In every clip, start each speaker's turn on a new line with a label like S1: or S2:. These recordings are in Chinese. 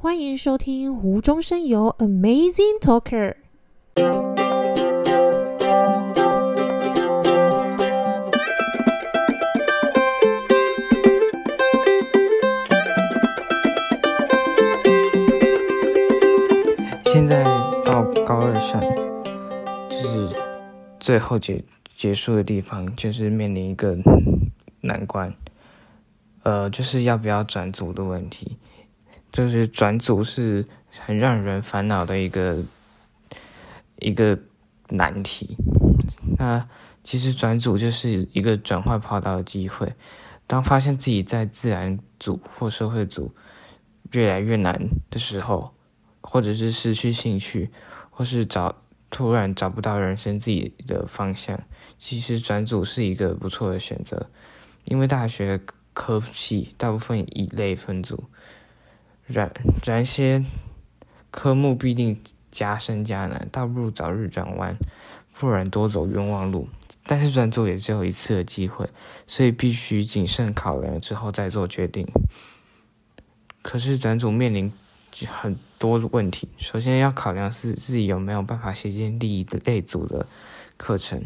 S1: 欢迎收听无中生有 Amazing Talker。
S2: 现在到高二上，就是最后结结束的地方，就是面临一个难关，呃，就是要不要转组的问题。就是转组是很让人烦恼的一个一个难题。那其实转组就是一个转换跑道的机会。当发现自己在自然组或社会组越来越难的时候，或者是失去兴趣，或是找突然找不到人生自己的方向，其实转组是一个不错的选择。因为大学科系大部分以类分组。然然些科目必定加深加难，倒不如早日转弯，不然多走冤枉路。但是转组也只有一次的机会，所以必须谨慎考量之后再做决定。可是转组面临很多问题，首先要考量是自己有没有办法衔接第一类组的课程，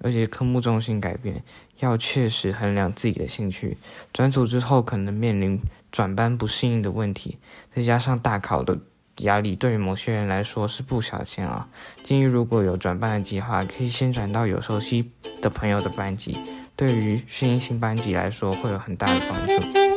S2: 而且科目重心改变，要确实衡量自己的兴趣。转组之后可能面临。转班不适应的问题，再加上大考的压力，对于某些人来说是不小钱啊。建议如果有转班的计划，可以先转到有熟悉的朋友的班级，对于适应新班级来说会有很大的帮助。